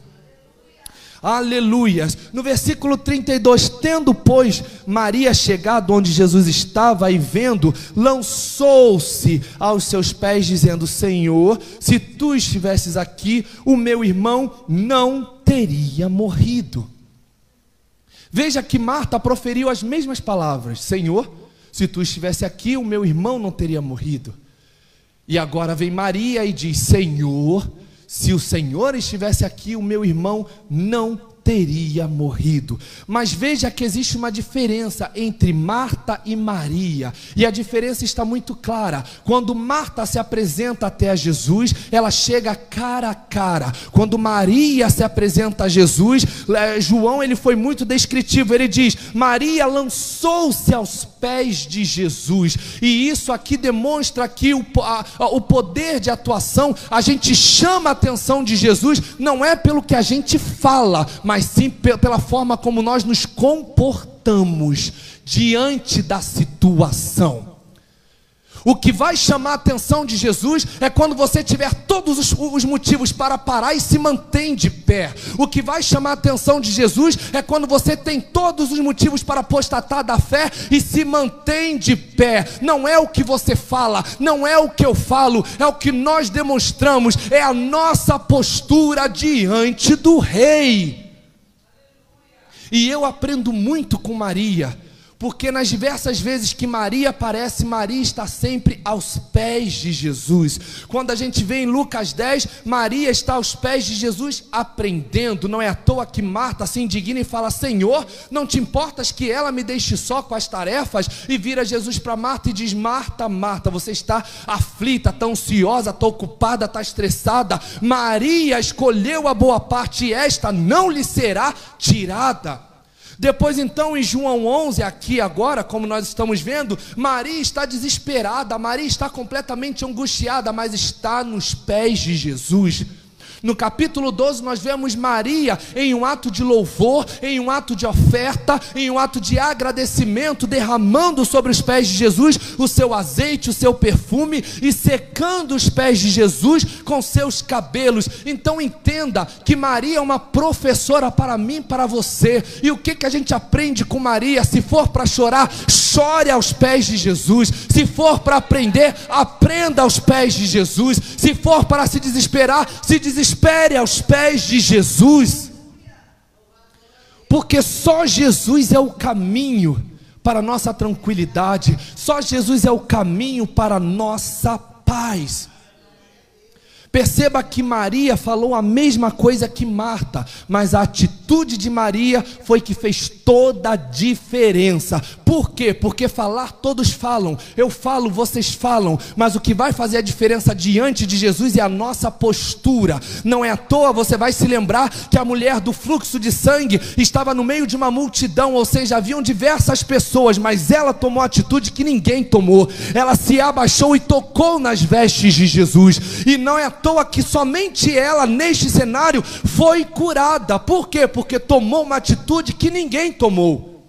Aleluias. No versículo 32, tendo, pois, Maria chegado onde Jesus estava e vendo, lançou-se aos seus pés, dizendo: Senhor, se tu estivesses aqui, o meu irmão não teria morrido. Veja que Marta proferiu as mesmas palavras: Senhor, se tu estivesse aqui, o meu irmão não teria morrido. E agora vem Maria e diz: Senhor, se o Senhor estivesse aqui, o meu irmão não teria morrido. Mas veja que existe uma diferença entre Marta e Maria, e a diferença está muito clara. Quando Marta se apresenta até a Jesus, ela chega cara a cara. Quando Maria se apresenta a Jesus, eh, João ele foi muito descritivo. Ele diz: Maria lançou-se aos pés de Jesus, e isso aqui demonstra que o, a, o poder de atuação, a gente chama a atenção de Jesus, não é pelo que a gente fala, mas sim pela forma como nós nos comportamos diante da situação. O que vai chamar a atenção de Jesus é quando você tiver todos os, os, motivos para parar e se mantém de pé. O que vai chamar a atenção de Jesus é quando você tem todos os motivos para apostatar da fé e se mantém de pé. Não é o que você fala, não é o que eu falo, é o que nós demonstramos, é a nossa postura diante do Rei. E eu aprendo muito com Maria porque nas diversas vezes que Maria aparece, Maria está sempre aos pés de Jesus. Quando a gente vê em Lucas 10, Maria está aos pés de Jesus aprendendo. Não é à toa que Marta se indigna e fala: Senhor, não te importas que ela me deixe só com as tarefas? E vira Jesus para Marta e diz: Marta, Marta, você está aflita, está ansiosa, está ocupada, está estressada. Maria escolheu a boa parte e esta não lhe será tirada. Depois, então, em João 11, aqui agora, como nós estamos vendo, Maria está desesperada, Maria está completamente angustiada, mas está nos pés de Jesus. No capítulo 12, nós vemos Maria em um ato de louvor, em um ato de oferta, em um ato de agradecimento, derramando sobre os pés de Jesus o seu azeite, o seu perfume e secando os pés de Jesus com seus cabelos. Então entenda que Maria é uma professora para mim, para você. E o que, que a gente aprende com Maria? Se for para chorar, chore aos pés de Jesus. Se for para aprender, aprenda aos pés de Jesus. Se for para se desesperar, se desespere espere aos pés de Jesus, porque só Jesus é o caminho para a nossa tranquilidade, só Jesus é o caminho para a nossa paz. Perceba que Maria falou a mesma coisa que Marta, mas a atitude de Maria foi que fez toda a diferença. Por quê? Porque falar todos falam, eu falo, vocês falam, mas o que vai fazer a diferença diante de Jesus é a nossa postura. Não é à toa você vai se lembrar que a mulher do fluxo de sangue estava no meio de uma multidão, ou seja, haviam diversas pessoas, mas ela tomou a atitude que ninguém tomou. Ela se abaixou e tocou nas vestes de Jesus. E não é à toa toa que somente ela, neste cenário, foi curada. Por quê? Porque tomou uma atitude que ninguém tomou.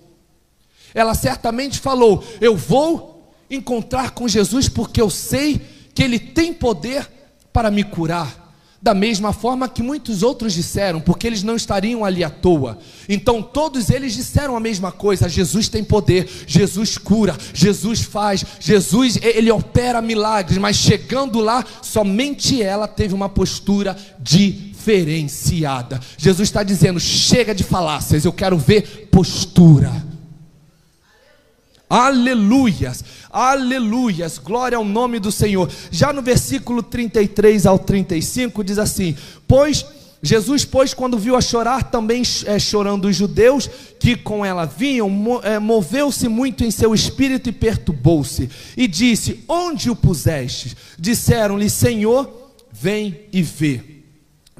Ela certamente falou: Eu vou encontrar com Jesus porque eu sei que Ele tem poder para me curar. Da mesma forma que muitos outros disseram, porque eles não estariam ali à toa. Então todos eles disseram a mesma coisa: Jesus tem poder, Jesus cura, Jesus faz, Jesus ele opera milagres, mas chegando lá, somente ela teve uma postura diferenciada. Jesus está dizendo: chega de falácias, eu quero ver postura. Aleluias, aleluias, glória ao nome do Senhor. Já no versículo 33 ao 35 diz assim: Pois Jesus, pois, quando viu a chorar, também é, chorando os judeus que com ela vinham, é, moveu-se muito em seu espírito e perturbou-se, e disse: Onde o puseste? Disseram-lhe: Senhor, vem e vê.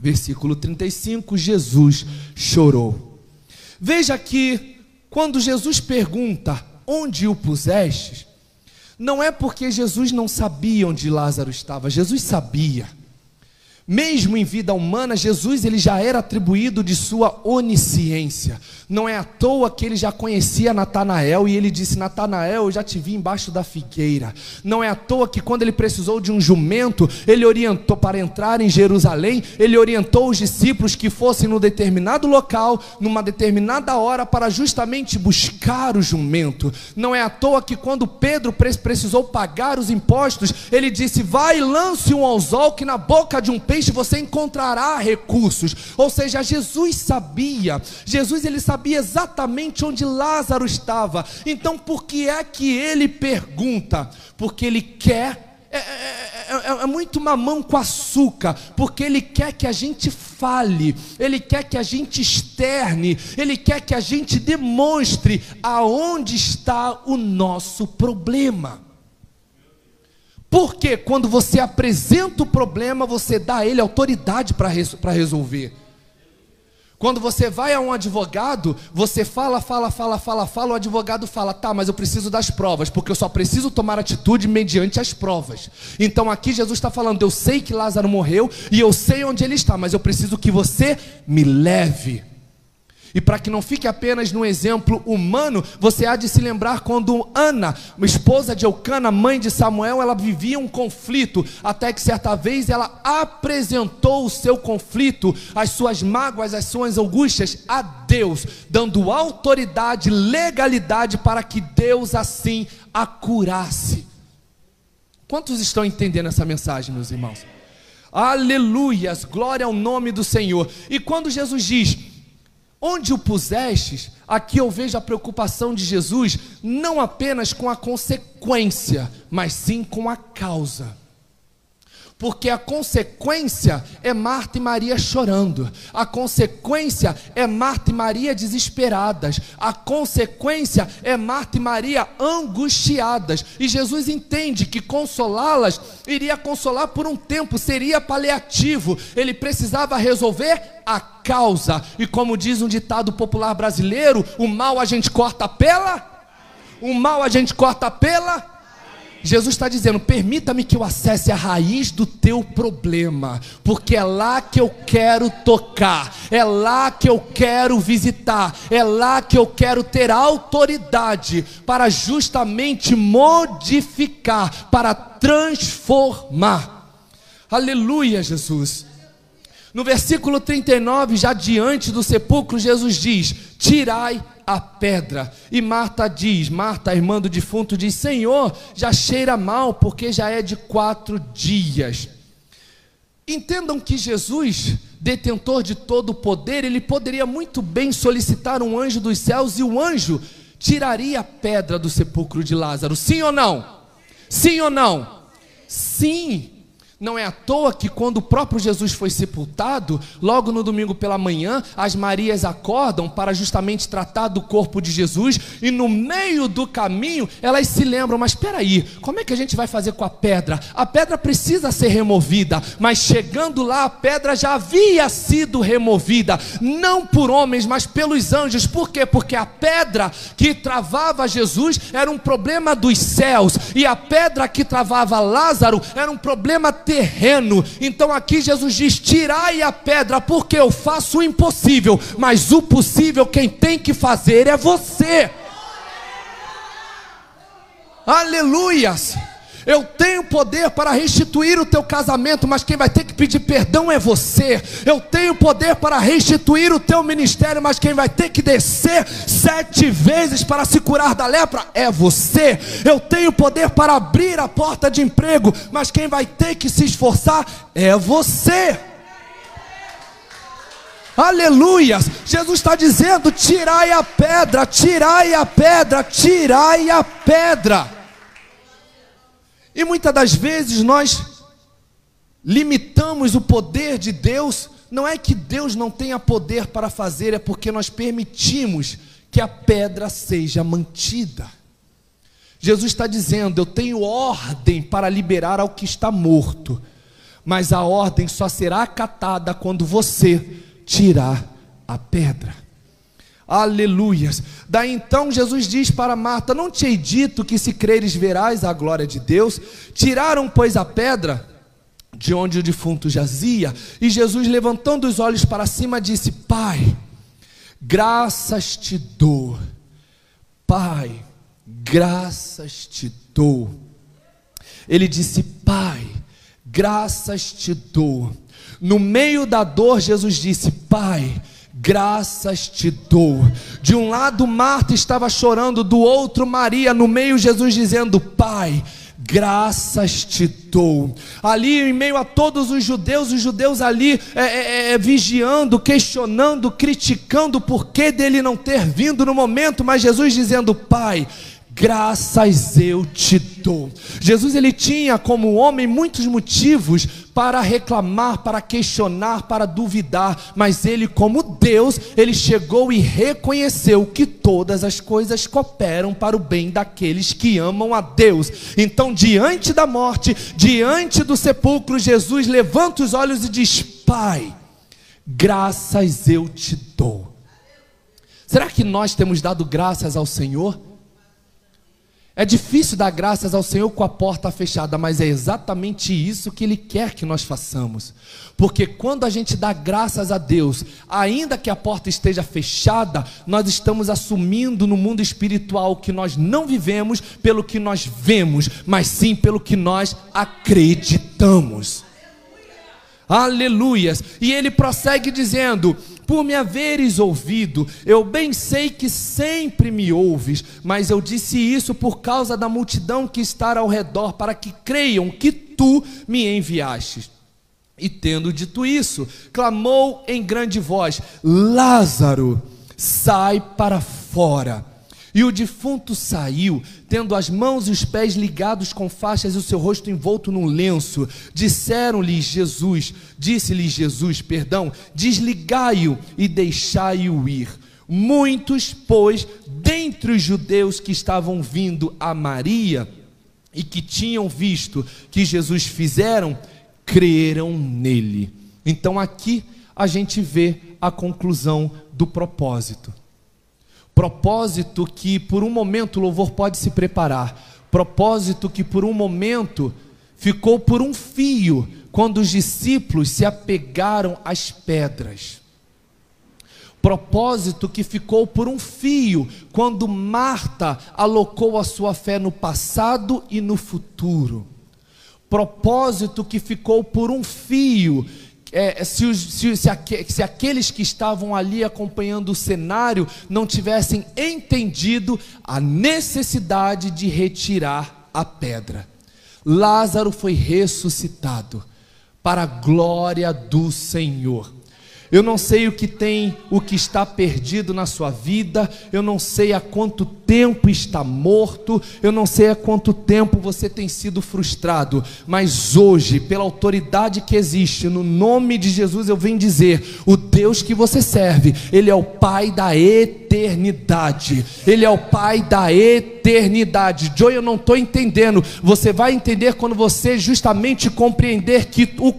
Versículo 35: Jesus chorou. Veja que, quando Jesus pergunta onde o puseste, não é porque Jesus não sabia onde Lázaro estava, Jesus sabia. Mesmo em vida humana, Jesus ele já era atribuído de sua onisciência. Não é à toa que ele já conhecia Natanael e ele disse: Natanael, eu já te vi embaixo da figueira. Não é à toa que quando ele precisou de um jumento, ele orientou para entrar em Jerusalém, ele orientou os discípulos que fossem no determinado local, numa determinada hora, para justamente buscar o jumento. Não é à toa que quando Pedro precisou pagar os impostos, ele disse: Vai e lance um anzol que na boca de um peixe você encontrará recursos. Ou seja, Jesus sabia, Jesus ele sabia exatamente onde Lázaro estava. Então, por que é que ele pergunta? Porque ele quer é, é, é, é, muito mamão com açúcar, porque Ele quer que a gente fale, Ele quer que a gente externe, Ele quer que a gente demonstre aonde está o nosso problema. Porque quando você apresenta o problema, você dá a ele autoridade para resolver. Quando você vai a um advogado, você fala, fala, fala, fala, fala, o advogado fala, tá, mas eu preciso das provas, porque eu só preciso tomar atitude mediante as provas. Então aqui Jesus está falando, eu sei que Lázaro morreu e eu sei onde ele está, mas eu preciso que você me leve. E para que não fique apenas no exemplo humano, você há de se lembrar quando Ana, esposa de Eucana, mãe de Samuel, ela vivia um conflito, até que certa vez ela apresentou o seu conflito, as suas mágoas, as suas angústias a Deus, dando autoridade, legalidade para que Deus assim a curasse. Quantos estão entendendo essa mensagem, meus irmãos? Aleluias, glória ao nome do Senhor. E quando Jesus diz: Onde o pusestes, aqui eu vejo a preocupação de Jesus não apenas com a consequência, mas sim com a causa porque a consequência é Marta e Maria chorando, a consequência é Marta e Maria desesperadas, a consequência é Marta e Maria angustiadas, e Jesus entende que consolá-las iria consolar por um tempo, seria paliativo, ele precisava resolver a causa, e como diz um ditado popular brasileiro: o mal a gente corta pela, o mal a gente corta pela Jesus está dizendo: permita-me que eu acesse a raiz do teu problema, porque é lá que eu quero tocar, é lá que eu quero visitar, é lá que eu quero ter autoridade para justamente modificar, para transformar. Aleluia, Jesus. No versículo 39, já diante do sepulcro, Jesus diz: Tirai a pedra. E Marta diz: Marta, irmã do defunto, diz: Senhor, já cheira mal, porque já é de quatro dias. Entendam que Jesus, detentor de todo o poder, ele poderia muito bem solicitar um anjo dos céus e o anjo tiraria a pedra do sepulcro de Lázaro. Sim ou não? Sim ou não? Sim. Não é à toa que quando o próprio Jesus foi sepultado, logo no domingo pela manhã, as Marias acordam para justamente tratar do corpo de Jesus, e no meio do caminho elas se lembram: mas espera aí, como é que a gente vai fazer com a pedra? A pedra precisa ser removida, mas chegando lá a pedra já havia sido removida, não por homens, mas pelos anjos. Por quê? Porque a pedra que travava Jesus era um problema dos céus, e a pedra que travava Lázaro era um problema terreno. Então aqui Jesus diz: tirai a pedra, porque eu faço o impossível, mas o possível quem tem que fazer é você. Aleluias! Eu tenho poder para restituir o teu casamento, mas quem vai ter que pedir perdão é você. Eu tenho poder para restituir o teu ministério, mas quem vai ter que descer sete vezes para se curar da lepra é você. Eu tenho poder para abrir a porta de emprego, mas quem vai ter que se esforçar é você. Aleluias! Jesus está dizendo: tirai a pedra, tirai a pedra, tirai a pedra. E muitas das vezes nós limitamos o poder de Deus, não é que Deus não tenha poder para fazer, é porque nós permitimos que a pedra seja mantida. Jesus está dizendo: Eu tenho ordem para liberar ao que está morto, mas a ordem só será acatada quando você tirar a pedra. Aleluias. Daí então Jesus diz para Marta: Não te hei dito que se creres verás a glória de Deus? Tiraram, pois, a pedra de onde o defunto jazia, e Jesus, levantando os olhos para cima, disse: Pai, graças te dou. Pai, graças te dou. Ele disse: Pai, graças te dou. No meio da dor, Jesus disse: Pai, graças te dou. De um lado, Marta estava chorando, do outro, Maria, no meio, Jesus dizendo: Pai, graças te dou. Ali, em meio a todos os judeus, os judeus ali é, é, é, é, vigiando, questionando, criticando o porquê dele não ter vindo no momento, mas Jesus dizendo: Pai, graças eu te dou. Jesus ele tinha como homem muitos motivos para reclamar, para questionar, para duvidar, mas ele como Deus, ele chegou e reconheceu que todas as coisas cooperam para o bem daqueles que amam a Deus. Então, diante da morte, diante do sepulcro, Jesus levanta os olhos e diz: Pai, graças eu te dou. Será que nós temos dado graças ao Senhor? É difícil dar graças ao Senhor com a porta fechada, mas é exatamente isso que Ele quer que nós façamos. Porque quando a gente dá graças a Deus, ainda que a porta esteja fechada, nós estamos assumindo no mundo espiritual que nós não vivemos pelo que nós vemos, mas sim pelo que nós acreditamos. Aleluias. E ele prossegue dizendo: Por me haveres ouvido, eu bem sei que sempre me ouves, mas eu disse isso por causa da multidão que está ao redor, para que creiam que tu me enviastes. E tendo dito isso, clamou em grande voz: Lázaro, sai para fora. E o defunto saiu, tendo as mãos e os pés ligados com faixas e o seu rosto envolto num lenço. Disseram-lhe Jesus, disse-lhe Jesus, perdão, desligai-o e deixai-o ir. Muitos, pois, dentre os judeus que estavam vindo a Maria e que tinham visto que Jesus fizeram, creram nele. Então aqui a gente vê a conclusão do propósito. Propósito que por um momento o louvor pode se preparar. Propósito que por um momento ficou por um fio quando os discípulos se apegaram às pedras. Propósito que ficou por um fio quando Marta alocou a sua fé no passado e no futuro. Propósito que ficou por um fio é, se, os, se, se, se, aqueles que estavam ali acompanhando o cenário não tivessem entendido a necessidade de retirar a pedra. Lázaro foi ressuscitado para a glória do Senhor. Eu não sei o que tem, o que está perdido na sua vida, eu não sei há quanto tempo está morto, eu não sei há quanto tempo você tem sido frustrado, mas hoje, pela autoridade que existe, no nome de Jesus, eu venho dizer: o Deus que você serve, Ele é o Pai da eternidade, Ele é o Pai da eternidade. Joy, eu não estou entendendo, você vai entender quando você justamente compreender que o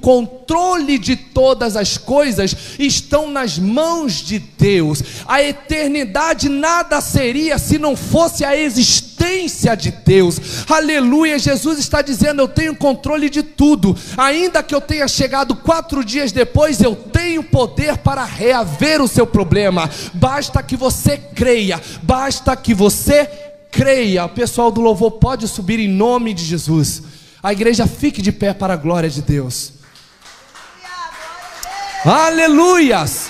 controle de todas as coisas estão nas mãos de Deus. A eternidade nada seria se não fosse a existência de Deus. Aleluia, Jesus está dizendo: Eu tenho controle de tudo, ainda que eu tenha chegado quatro dias depois, eu tenho poder para reaver o seu problema. Basta que você creia, basta que você creia. O pessoal do louvor pode subir em nome de Jesus. A igreja fique de pé para a glória de Deus. Aleluias!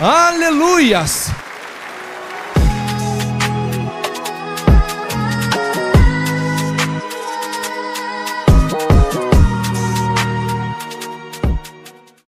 Aleluias!